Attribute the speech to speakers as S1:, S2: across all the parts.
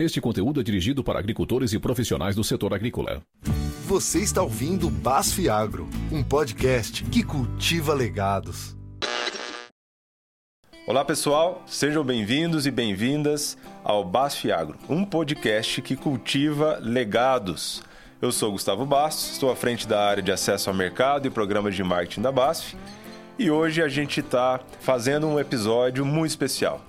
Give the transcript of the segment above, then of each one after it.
S1: Este conteúdo é dirigido para agricultores e profissionais do setor agrícola.
S2: Você está ouvindo Basf Agro, um podcast que cultiva legados.
S3: Olá pessoal, sejam bem-vindos e bem-vindas ao Basf Agro, um podcast que cultiva legados. Eu sou Gustavo Bastos, estou à frente da área de acesso ao mercado e programas de marketing da Basf e hoje a gente está fazendo um episódio muito especial.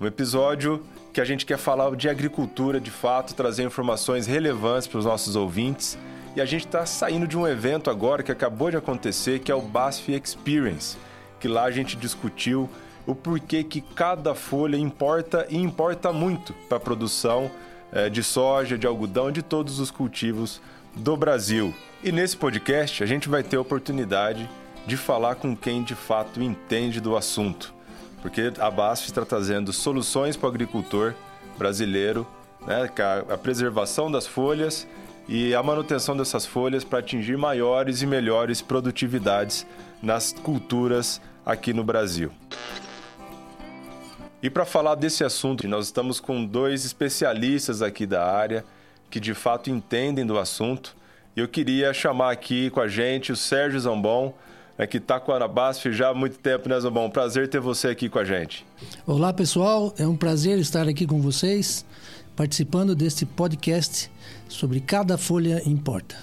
S3: Um episódio que a gente quer falar de agricultura de fato, trazer informações relevantes para os nossos ouvintes. E a gente está saindo de um evento agora que acabou de acontecer, que é o BASF Experience, que lá a gente discutiu o porquê que cada folha importa e importa muito para a produção é, de soja, de algodão, de todos os cultivos do Brasil. E nesse podcast a gente vai ter a oportunidade de falar com quem de fato entende do assunto porque a BASF está trazendo soluções para o agricultor brasileiro, né, a, a preservação das folhas e a manutenção dessas folhas para atingir maiores e melhores produtividades nas culturas aqui no Brasil. E para falar desse assunto, nós estamos com dois especialistas aqui da área que de fato entendem do assunto. Eu queria chamar aqui com a gente o Sérgio Zambon, é que está com a Anabasf já há muito tempo, né, Zobão? Prazer ter você aqui com a gente.
S4: Olá, pessoal. É um prazer estar aqui com vocês, participando deste podcast sobre Cada Folha Importa.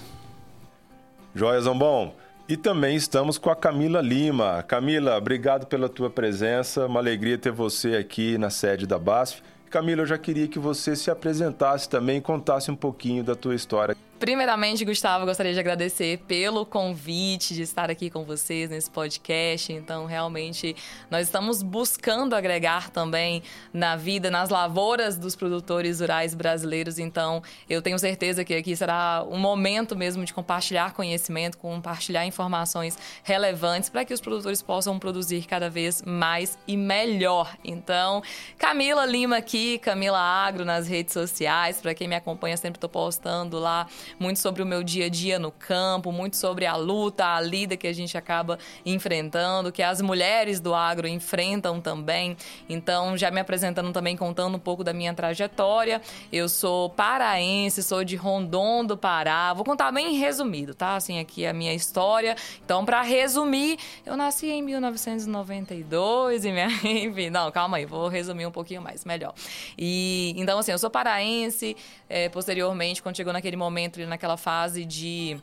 S3: Joia, Zambon. E também estamos com a Camila Lima. Camila, obrigado pela tua presença. Uma alegria ter você aqui na sede da BASF. Camila, eu já queria que você se apresentasse também e contasse um pouquinho da tua história.
S5: Primeiramente, Gustavo, gostaria de agradecer pelo convite de estar aqui com vocês nesse podcast. Então, realmente, nós estamos buscando agregar também na vida, nas lavouras dos produtores rurais brasileiros. Então, eu tenho certeza que aqui será um momento mesmo de compartilhar conhecimento, compartilhar informações relevantes para que os produtores possam produzir cada vez mais e melhor. Então, Camila Lima aqui, Camila Agro nas redes sociais. Para quem me acompanha, sempre estou postando lá muito sobre o meu dia a dia no campo, muito sobre a luta, a lida que a gente acaba enfrentando, que as mulheres do agro enfrentam também. Então, já me apresentando também, contando um pouco da minha trajetória. Eu sou paraense, sou de Rondon do Pará. Vou contar bem resumido, tá? Assim, aqui a minha história. Então, para resumir, eu nasci em 1992 e minha... Enfim, não, calma aí, vou resumir um pouquinho mais, melhor. E, então, assim, eu sou paraense. É, posteriormente, quando chegou naquele momento naquela fase de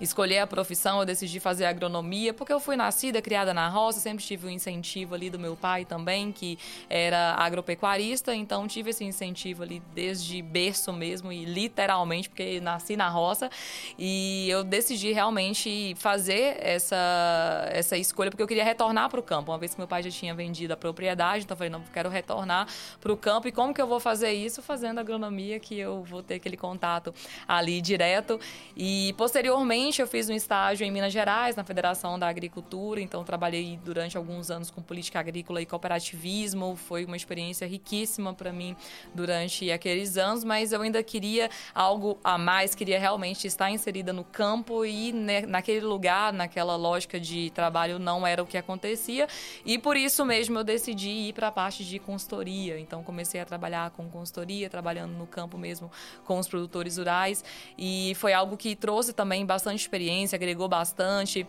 S5: escolher a profissão, eu decidi fazer agronomia, porque eu fui nascida, criada na roça, sempre tive o um incentivo ali do meu pai também, que era agropecuarista, então tive esse incentivo ali desde berço mesmo e literalmente, porque nasci na roça, e eu decidi realmente fazer essa, essa escolha, porque eu queria retornar para o campo, uma vez que meu pai já tinha vendido a propriedade, então eu falei, não, quero retornar para o campo, e como que eu vou fazer isso? Fazendo agronomia, que eu vou ter aquele contato ali direto, e posteriormente eu fiz um estágio em Minas Gerais, na Federação da Agricultura, então trabalhei durante alguns anos com política agrícola e cooperativismo. Foi uma experiência riquíssima para mim durante aqueles anos, mas eu ainda queria algo a mais, queria realmente estar inserida no campo e naquele lugar, naquela lógica de trabalho não era o que acontecia. E por isso mesmo eu decidi ir para a parte de consultoria. Então comecei a trabalhar com consultoria, trabalhando no campo mesmo com os produtores rurais e foi algo que trouxe também bastante experiência, agregou bastante.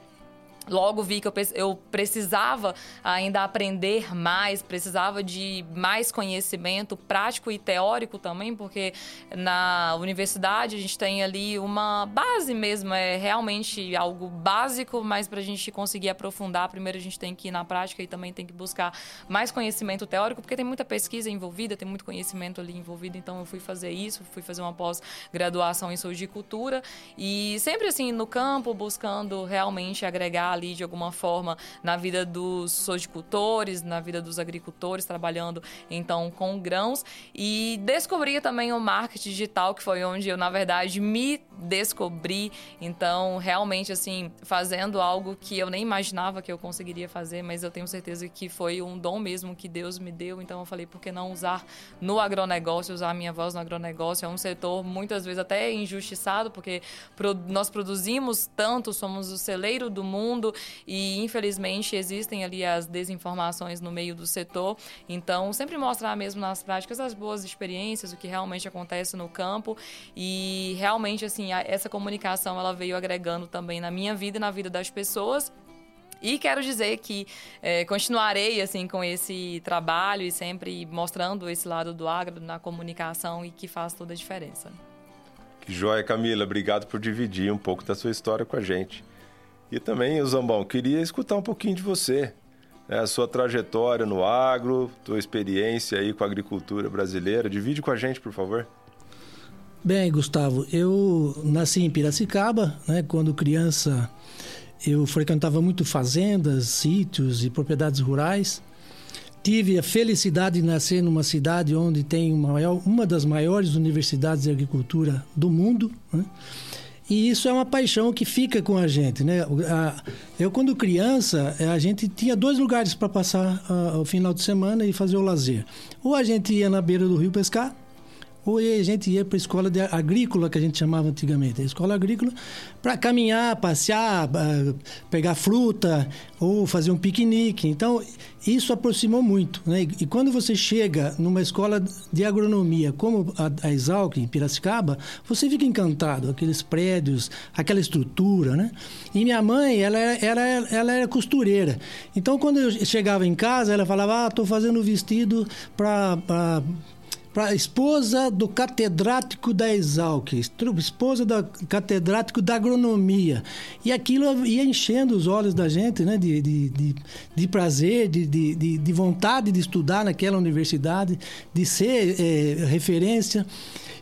S5: Logo vi que eu, precisava ainda aprender mais, precisava de mais conhecimento prático e teórico também, porque na universidade a gente tem ali uma base mesmo, é realmente algo básico, mas para a gente conseguir aprofundar, primeiro a gente tem que ir na prática e também tem que buscar mais conhecimento teórico, porque tem muita pesquisa envolvida, tem muito conhecimento ali envolvido, então eu fui fazer isso, fui fazer uma pós-graduação em sojicultura e sempre assim no campo, buscando realmente agregar ali de alguma forma na vida dos sojicultores, na vida dos agricultores, trabalhando então com grãos. E descobri também o marketing digital, que foi onde eu, na verdade, me descobrir. Então, realmente, assim, fazendo algo que eu nem imaginava que eu conseguiria fazer, mas eu tenho certeza que foi um dom mesmo que Deus me deu. Então, eu falei, por que não usar no agronegócio, usar a minha voz no agronegócio? É um setor muitas vezes até injustiçado, porque nós produzimos tanto, somos o celeiro do mundo e, infelizmente, existem ali as desinformações no meio do setor. Então, sempre mostrar mesmo nas práticas as boas experiências, o que realmente acontece no campo e realmente assim, essa comunicação ela veio agregando também na minha vida e na vida das pessoas. E quero dizer que é, continuarei assim com esse trabalho e sempre mostrando esse lado do agro na comunicação e que faz toda a diferença.
S3: Que joia, Camila. Obrigado por dividir um pouco da sua história com a gente. E também, Zambão, queria escutar um pouquinho de você né, a sua trajetória no agro, tua experiência aí com a agricultura brasileira. Divide com a gente, por favor.
S4: Bem, Gustavo, eu nasci em Piracicaba, né? Quando criança, eu frequentava muito fazendas, sítios e propriedades rurais. Tive a felicidade de nascer numa cidade onde tem uma, maior, uma das maiores universidades de agricultura do mundo. Né? E isso é uma paixão que fica com a gente, né? Eu, quando criança, eh, a gente tinha dois lugares para passar o final de semana e fazer o lazer. Ou a gente ia na beira do rio pescar, ou a gente ia para a escola de agrícola, que a gente chamava antigamente, a escola agrícola, para caminhar, passear, pegar fruta ou fazer um piquenique. Então, isso aproximou muito. Né? E quando você chega numa escola de agronomia, como a, Exalc, em Piracicaba, você fica encantado, aqueles prédios, aquela estrutura. Né? E minha mãe, ela era, ela era costureira. Então, quando eu chegava em casa, ela falava: Ah, estou fazendo vestido para para esposa do catedrático da Exalc, esposa do catedrático da agronomia. E aquilo ia enchendo os olhos da gente, né? De, de, de, de prazer, de, de, de, vontade de estudar naquela universidade, de ser é, referência.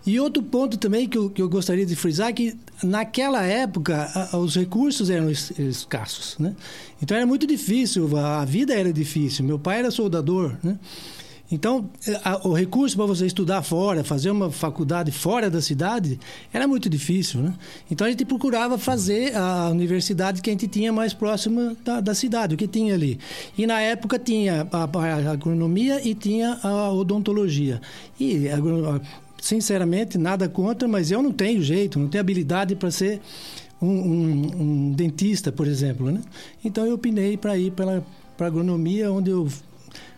S4: E outro ponto também que eu, que eu gostaria de frisar é que naquela época a, os recursos eram escassos, né? Então era muito difícil, a vida era difícil. Meu pai era soldador, né? Então, a, o recurso para você estudar fora, fazer uma faculdade fora da cidade, era muito difícil, né? Então, a gente procurava fazer a universidade que a gente tinha mais próxima da, da cidade, o que tinha ali. E, na época, tinha a, a agronomia e tinha a odontologia. E, sinceramente, nada contra, mas eu não tenho jeito, não tenho habilidade para ser um, um, um, dentista, por exemplo, né? Então, eu opinei para ir para a agronomia, onde eu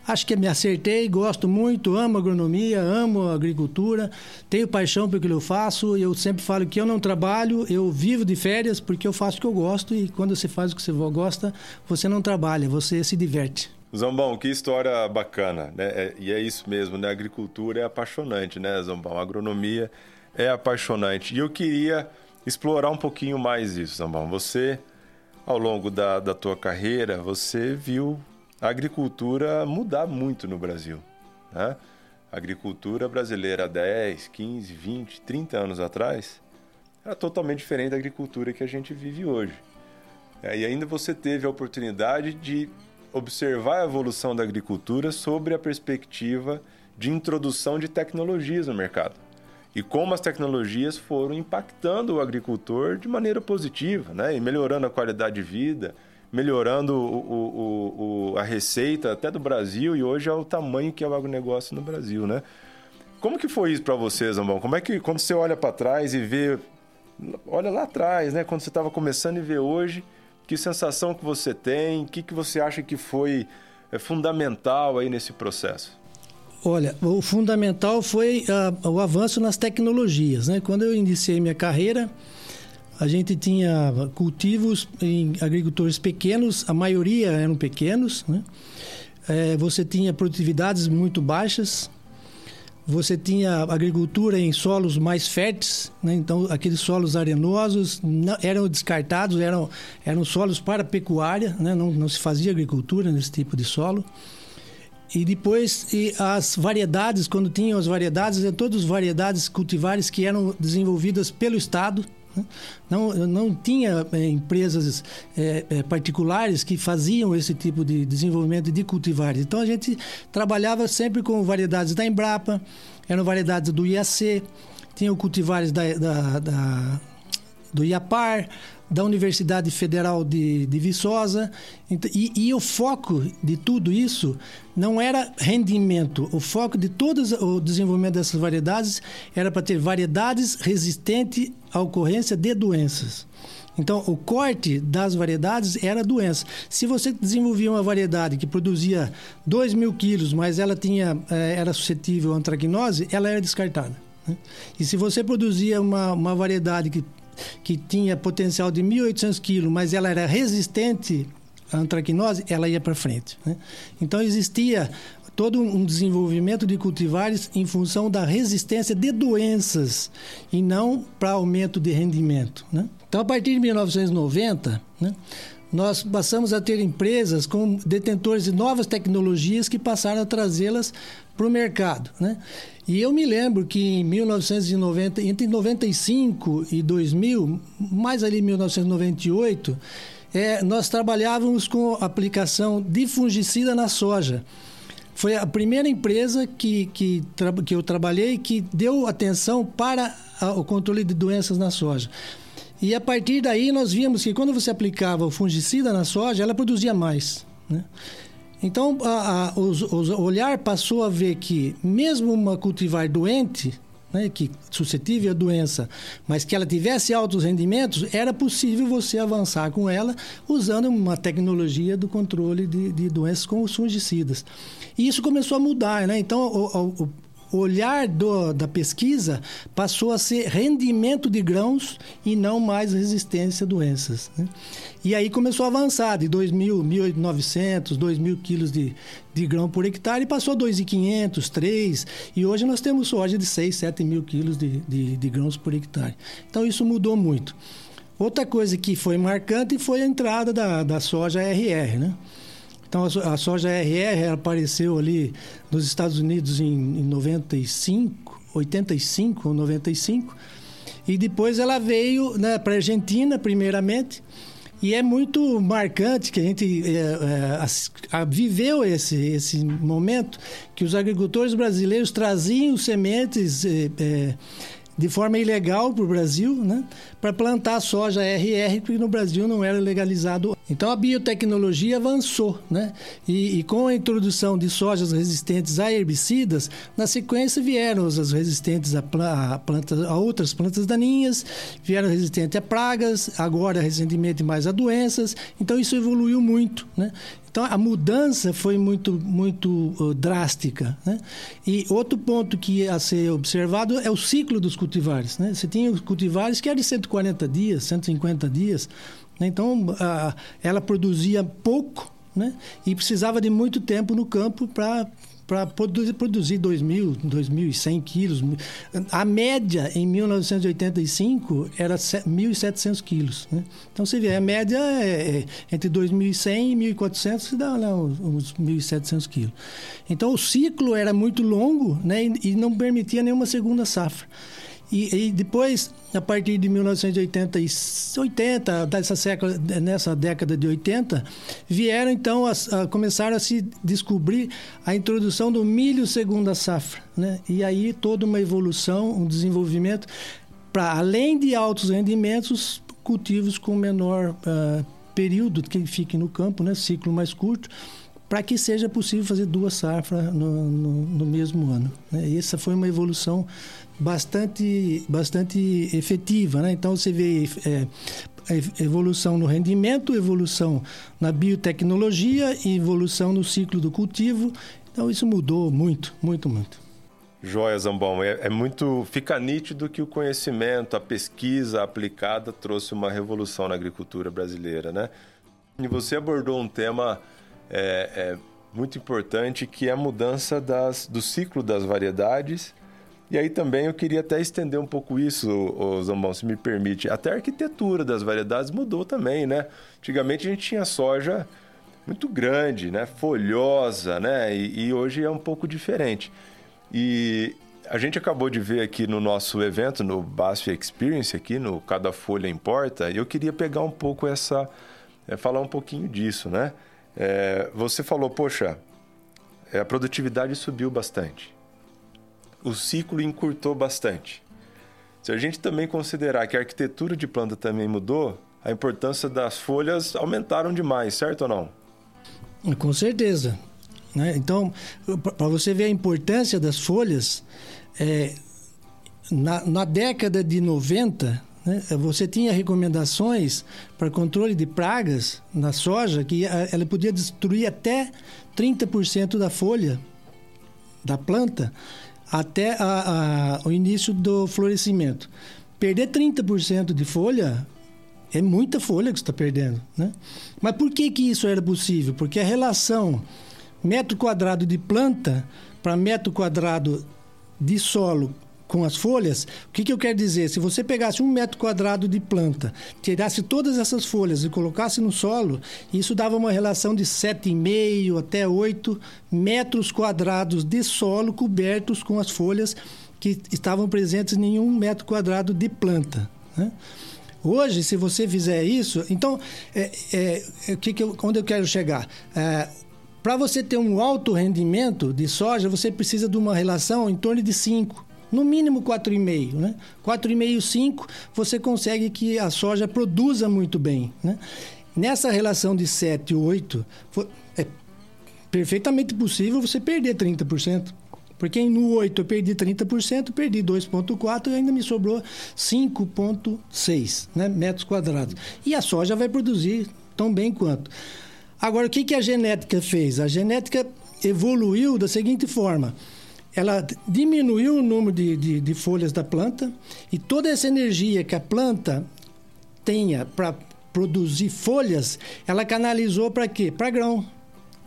S4: Acho que me acertei, gosto muito, amo agronomia, amo agricultura, tenho paixão pelo que eu faço. Eu sempre falo que eu não trabalho, eu vivo de férias porque eu faço o que eu gosto e quando você faz o que você gosta, você não trabalha, você se diverte.
S3: Zombão, que história bacana, né? É, e é isso mesmo, né? A agricultura é apaixonante, né, Zombão? A agronomia é apaixonante. E eu queria explorar um pouquinho mais isso, Zombão. Você, ao longo da, da tua carreira, você viu a agricultura mudar muito no Brasil. Né? A agricultura brasileira há 10, 15, 20, 30 anos atrás era totalmente diferente da agricultura que a gente vive hoje. É, e ainda você teve a oportunidade de observar a evolução da agricultura sobre a perspectiva de introdução de tecnologias no mercado. E como as tecnologias foram impactando o agricultor de maneira positiva, né? e melhorando a qualidade de vida, melhorando o, o, o, a receita até do Brasil e hoje é o tamanho que é o agronegócio no Brasil, né? Como que foi isso para você, Zambão? Como é que quando você olha para trás e vê, olha lá atrás, né? Quando você estava começando e vê hoje, que sensação que você tem? O que, que você acha que foi é, fundamental aí nesse processo?
S4: Olha, o fundamental foi uh, o avanço nas tecnologias, né? Quando eu iniciei minha carreira, a gente tinha cultivos em agricultores pequenos, a maioria eram pequenos, né? É, você tinha produtividades muito baixas, você tinha agricultura em solos mais férteis, né? então aqueles solos arenosos não, eram descartados, eram, eram solos para pecuária, né? não, não se fazia agricultura nesse tipo de solo. E depois e as variedades, quando tinham as variedades, eram todas as variedades cultivares que eram desenvolvidas pelo Estado? Não, não tinha é, empresas é, é, particulares que faziam esse tipo de desenvolvimento de cultivares. Então a gente trabalhava sempre com variedades da Embrapa, eram variedades do IAC, tinham cultivares da, da, da do IAPAR, da Universidade Federal de, de Viçosa. E, e, o foco de tudo isso não era rendimento. O foco de todo o desenvolvimento dessas variedades era para ter variedades resistentes à ocorrência de doenças. Então, o corte das variedades era doença. Se você desenvolvia uma variedade que produzia 2 mil quilos, mas ela tinha, eh, era suscetível à antracnose, ela era descartada. Né? E se você produzia uma, uma variedade que que tinha potencial de 1.800 quilos, mas ela era resistente à antracnose, ela ia para frente. Né? Então existia todo um desenvolvimento de cultivares em função da resistência de doenças e não para aumento de rendimento. Né? Então, a partir de 1990, né, nós passamos a ter empresas com detentores de novas tecnologias que passaram a trazê-las para o mercado. Né? E eu me lembro que em 1990, entre 95 e 2000, mais ali em 1998, é, nós trabalhávamos com aplicação de fungicida na soja. Foi a primeira empresa que, que, que eu trabalhei que deu atenção para a, o controle de doenças na soja. E a partir daí nós vimos que quando você aplicava o fungicida na soja, ela produzia mais. Né? Então, o olhar passou a ver que, mesmo uma cultivar doente, né, que suscetível à doença, mas que ela tivesse altos rendimentos, era possível você avançar com ela usando uma tecnologia do controle de, de doenças com os fungicidas. E isso começou a mudar, né? Então, o, o, olhar do, da pesquisa passou a ser rendimento de grãos e não mais resistência a doenças. Né? E aí começou a avançar de 2.000, 1.900, 2.000 quilos de, de grão por hectare e passou a 2.500, 3. E hoje nós temos soja de 6, 7 mil quilos de, de, de grãos por hectare. Então isso mudou muito. Outra coisa que foi marcante foi a entrada da, da soja RR, né? Então a soja RR apareceu ali nos Estados Unidos em, em 95, 85 ou 95, e depois ela veio né, para a Argentina, primeiramente, e é muito marcante que a gente é, é, viveu esse, esse momento que os agricultores brasileiros traziam sementes é, é de forma ilegal para o Brasil, né, para plantar soja RR, porque no Brasil não era legalizado. Então a biotecnologia avançou, né? E, e, com a introdução de sojas resistentes a herbicidas, na sequência vieram as resistentes a, plantas, a outras plantas daninhas, vieram resistentes a pragas, agora recentemente mais a doenças. Então isso evoluiu muito, né? Então a mudança foi muito, muito uh, drástica. Né? E outro ponto que a ser observado é o ciclo dos cultivares. Né? Você tinha os cultivares que eram de 140 dias, 150 dias. Né? Então a, ela produzia pouco né? e precisava de muito tempo no campo para para produzir 2.000, 2.100 quilos. A média em 1985 era 1.700 quilos. Né? Então você vê, a média é, é entre 2.100 e 1.400, se dá lá uns, uns 1.700 quilos. Então o ciclo era muito longo né? e, e não permitia nenhuma segunda safra. E, e, depois, a partir de 1980, 80, dessa século, nessa década de 80, vieram então a, a começaram a se descobrir a introdução do milho segunda safra, né? E aí toda uma evolução, um desenvolvimento para além de altos rendimentos, cultivos com menor uh, período que fiquem no campo, né? Ciclo mais curto para que seja possível fazer duas safras no, no, no mesmo ano. Né? Essa foi uma evolução bastante, bastante efetiva. Né? Então, você vê é, evolução no rendimento, evolução na biotecnologia evolução no ciclo do cultivo. Então, isso mudou muito, muito, muito.
S3: Joia, Zambon. É, é, muito. Fica nítido que o conhecimento, a pesquisa aplicada trouxe uma revolução na agricultura brasileira, né? E você abordou um tema é, é muito importante que é a mudança das, do ciclo das variedades. E aí também eu queria até estender um pouco isso, Zambão, se me permite. Até a arquitetura das variedades mudou também, né? Antigamente a gente tinha soja muito grande, né? Folhosa, né? E, e hoje é um pouco diferente. E a gente acabou de ver aqui no nosso evento, no BASF Experience, aqui no Cada Folha Importa, e eu queria pegar um pouco essa... É, falar um pouquinho disso, né? É, você falou, poxa, é, a produtividade subiu bastante. O ciclo encurtou bastante. Se a gente também considerar que a arquitetura de planta também mudou, a importância das folhas aumentaram demais, certo ou não?
S4: Com certeza. Né? Então, para você ver a importância das folhas, é, na, na, década de 90, né, você tinha recomendações para controle de pragas na soja que ela podia destruir até 30% da folha da planta até a, a, o início do florescimento. Perder 30% de folha é muita folha que você está perdendo. Né? Mas por que, que isso era possível? Porque a relação metro quadrado de planta para metro quadrado de solo com as folhas, o que, que eu quero dizer? Se você pegasse um metro quadrado de planta, tirasse todas essas folhas e colocasse no solo, isso dava uma relação de 7,5 até 8 metros quadrados de solo cobertos com as folhas que estavam presentes em um metro quadrado de planta. Né? Hoje, se você fizer isso, então, é, é, é, que que eu, onde eu quero chegar? É, Para você ter um alto rendimento de soja, você precisa de uma relação em torno de 5 no mínimo 4,5, né? 4,5, 5, você consegue que a soja produza muito bem, né? Nessa relação de 7 e 8, é perfeitamente possível você perder 30%. Porque no 8 eu perdi 30%, perdi 2,4 e ainda me sobrou 5,6 né, metros quadrados. E a soja vai produzir tão bem quanto. Agora, o que, que a genética fez? A genética evoluiu da seguinte forma: ela diminuiu o número de, de, de folhas da planta e toda essa energia que a planta tenha para produzir folhas, ela canalizou para quê? Para grão.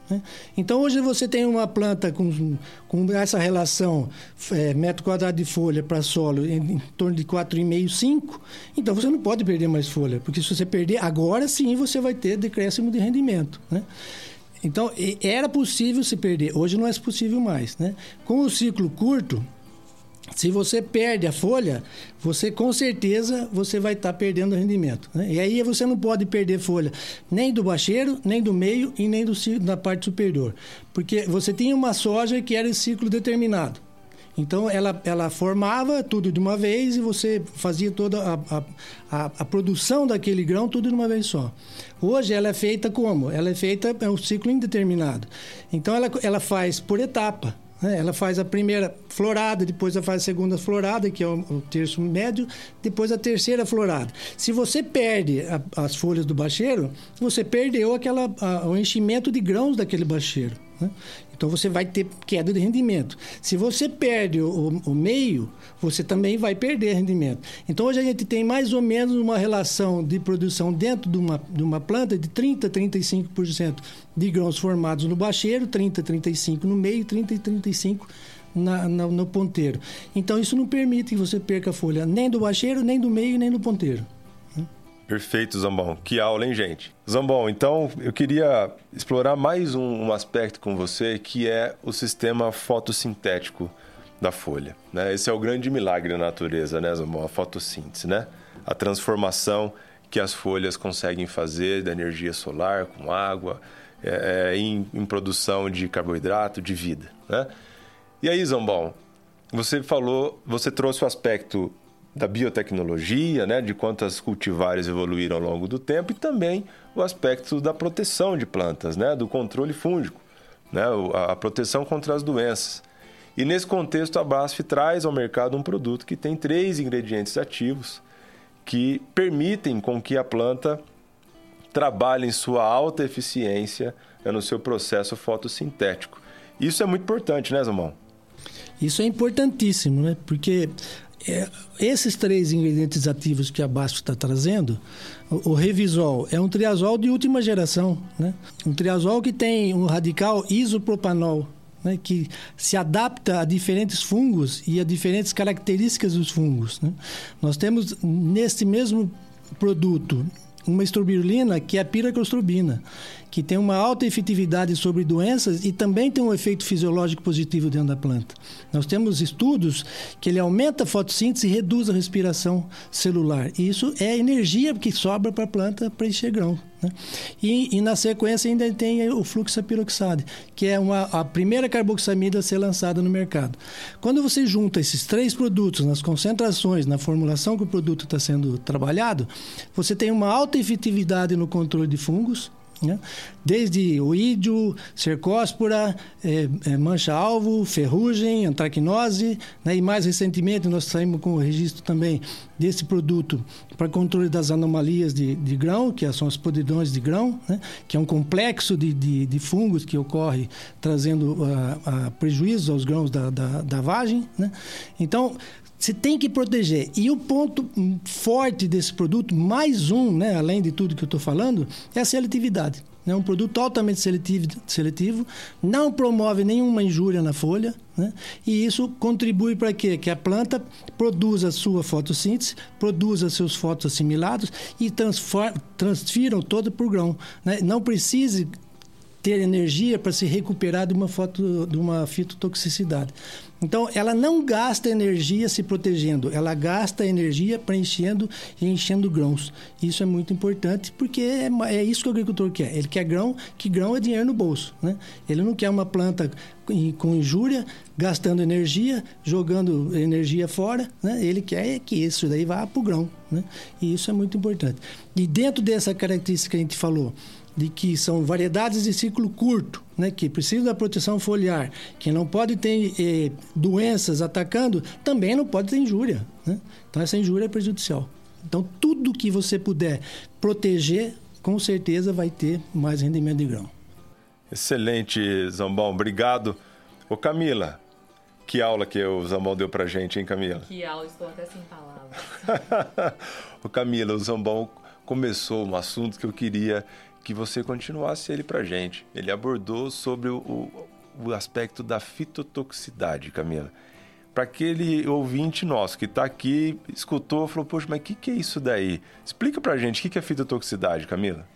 S4: Né? Então hoje você tem uma planta com, com essa relação é, metro quadrado de folha para solo em, em, torno de 4,5, 5, então você não pode perder mais folha, porque se você perder, agora sim você vai ter decréscimo de rendimento. Né? Então, era possível se perder. Hoje não é possível mais, né? Com o ciclo curto, se você perde a folha, você com certeza você vai estar tá perdendo rendimento. Né? E aí você não pode perder folha nem do bacheiro, nem do meio e nem do, da parte superior. Porque você tinha uma soja que era em ciclo determinado. Então ela, ela formava tudo de uma vez e você fazia toda a, a, a, produção daquele grão tudo de uma vez só. Hoje ela é feita como? Ela é feita é um ciclo indeterminado. Então ela, ela faz por etapa. Né? Ela faz a primeira florada, depois ela faz a segunda florada, que é o, o terço médio, depois a terceira florada. Se você perde a, as folhas do bacheiro, você perdeu aquela, o enchimento de grãos daquele bacheiro. Né? Então você vai ter queda de rendimento. Se você perde o, o, meio, você também vai perder rendimento. Então hoje a gente tem mais ou menos uma relação de produção dentro de uma, de uma planta de 30% a 35% de grãos formados no bacheiro, 30% a 35% no meio, 30% a 35% na, na, no ponteiro. Então isso não permite que você perca a folha nem do bacheiro, nem do meio, nem do ponteiro.
S3: Perfeito, Zambon. Que aula, hein, gente? Zambon, então eu queria explorar mais um, um aspecto com você que é o sistema fotossintético da folha. Né? Esse é o grande milagre da natureza, né, Zambon? A fotossíntese, né? A transformação que as folhas conseguem fazer da energia solar com água é, é, em, em, produção de carboidrato, de vida, né? E aí, Zambon, você falou, você trouxe o aspecto da biotecnologia, né, de quantas cultivares evoluíram ao longo do tempo e também o aspecto da proteção de plantas, né, do controle fúngico, né, a proteção contra as doenças. E nesse contexto a BASF traz ao mercado um produto que tem três ingredientes ativos que permitem com que a planta trabalhe em sua alta eficiência né, no seu processo fotossintético. Isso é muito importante, né, Zamão?
S4: Isso é importantíssimo, né? Porque é, esses três ingredientes ativos que a BASF está trazendo, o, o, Revisol é um triazol de última geração, né? Um triazol que tem um radical isopropanol, né? que se adapta a diferentes fungos e a diferentes características dos fungos. Né? Nós temos nesse mesmo produto uma estrobirulina que é a piraclostrobina, que tem uma alta efetividade sobre doenças e também tem um efeito fisiológico positivo dentro da planta. Nós temos estudos que ele aumenta a fotossíntese e reduz a respiração celular. E isso é energia que sobra para a planta para encher grão. Né? E, e, na sequência ainda tem o fluxapiroxade, que é uma, a primeira carboxamida a ser lançada no mercado. Quando você junta esses três produtos nas concentrações, na formulação que o produto está sendo trabalhado, você tem uma alta efetividade no controle de fungos, né? Desde oídio, cercóspora, é, é, mancha-alvo, ferrugem, antracnose, né? e mais recentemente nós saímos com o registro também desse produto para controle das anomalias de, de grão, que são as podridões de grão, né? que é um complexo de, de, de fungos que ocorre trazendo a, a prejuízos aos grãos da, da, da vagem. Né? Então, você tem que proteger. E o ponto forte desse produto, mais um, né, além de tudo que eu estou falando, é a seletividade. É um produto altamente seletivo, seletivo não promove nenhuma injúria na folha, né? e isso contribui para quê? Que a planta produza sua fotossíntese, produza seus fotoassimilados e transfiram todo para o grão. Né? Não precise ter energia para se recuperar de uma, foto, de uma fitotoxicidade. Então, ela não gasta energia se protegendo, ela gasta energia preenchendo e enchendo grãos. Isso é muito importante porque é, é, isso que o agricultor quer. Ele quer grão, que grão é dinheiro no bolso. Né? Ele não quer uma planta com injúria, gastando energia, jogando energia fora. Né? Ele quer que isso daí vá para o grão. Né? E isso é muito importante. E dentro dessa característica que a gente falou, de que são variedades de ciclo curto, né, que precisam da proteção foliar, que não pode ter eh, doenças atacando, também não pode ter injúria. Né? Então, essa injúria é prejudicial. Então, tudo que você puder proteger, com certeza vai ter mais rendimento de grão.
S3: Excelente, Zambão. Obrigado. Ô, Camila, que aula que o Zambão deu pra gente, hein, Camila?
S5: Que aula, estou até sem palavras.
S3: Ô, Camila, o Zambão começou um assunto que eu queria que você continuasse ele para gente. Ele abordou sobre o, o, o aspecto da fitotoxicidade, Camila. Para aquele ouvinte nosso que está aqui, escutou, falou: Poxa, mas o que, que é isso daí? Explica para gente o que, que é fitotoxicidade, Camila.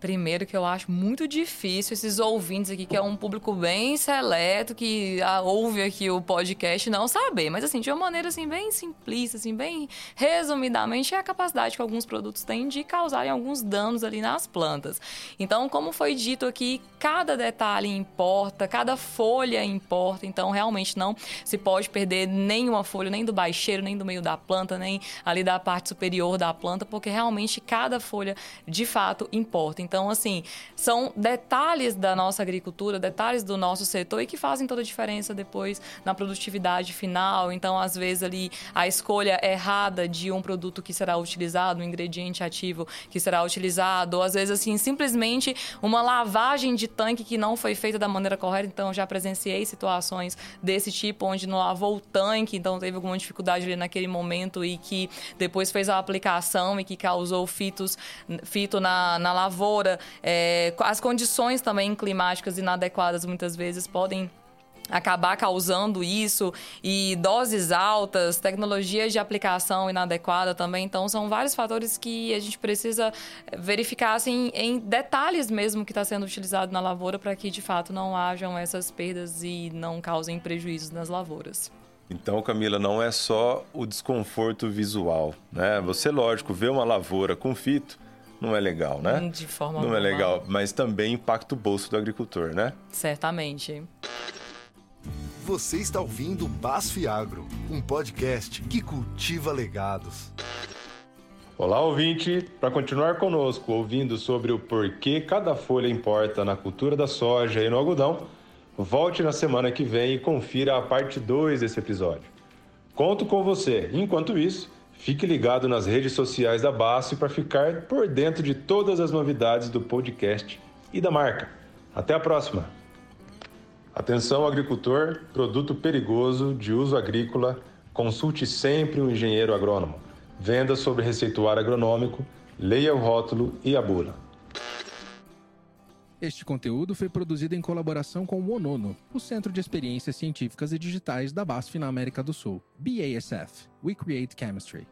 S5: Primeiro que eu acho muito difícil esses ouvintes aqui, que é um público bem seleto, que ah, ouve aqui o podcast, não saber. Mas assim, de uma maneira assim, bem simplista, assim, bem resumidamente, é a capacidade que alguns produtos têm de causarem alguns danos ali nas plantas. Então, como foi dito aqui, cada detalhe importa, cada folha importa. Então, realmente não se pode perder nenhuma folha, nem do baixeiro, nem do meio da planta, nem ali da parte superior da planta, porque realmente cada folha de fato importa. Então, assim, são detalhes da nossa agricultura, detalhes do nosso setor e que fazem toda a diferença depois na produtividade final. Então, às vezes ali a escolha errada de um produto que será utilizado, um ingrediente ativo que será utilizado, ou às vezes assim, simplesmente uma lavagem de tanque que não foi feita da maneira correta. Então, já presenciei situações desse tipo onde não lavou o tanque, então teve alguma dificuldade ali naquele momento e que depois fez a aplicação e que causou fitos, fito na, na lavoura é, as condições também climáticas inadequadas muitas vezes podem acabar causando isso e doses altas, tecnologias de aplicação inadequada também. Então, são vários fatores que a gente precisa verificar assim, em detalhes mesmo que está sendo utilizado na lavoura para que de fato não hajam essas perdas e não causem prejuízos nas lavouras.
S3: Então, Camila, não é só o desconforto visual, né? Você, lógico, vê uma lavoura com fito, não é legal, né?
S5: De forma
S3: Não é legal, mas também impacta o bolso do agricultor, né?
S5: Certamente.
S2: Você está ouvindo Basf Agro, um podcast que cultiva legados.
S3: Olá, ouvinte! Para continuar conosco ouvindo sobre o porquê cada folha importa na cultura da soja e no algodão, volte na semana que vem e confira a parte 2 desse episódio. Conto com você. Enquanto isso, Fique ligado nas redes sociais da BASF para ficar por dentro de todas as novidades do podcast e da marca. Até a próxima! Atenção, agricultor: produto perigoso de uso agrícola. Consulte sempre o engenheiro agrônomo. Venda sobre receituário agronômico, leia o rótulo e a bula.
S6: Este conteúdo foi produzido em colaboração com o ONONO, o Centro de Experiências Científicas e Digitais da BASF na América do Sul, BASF. We Create Chemistry.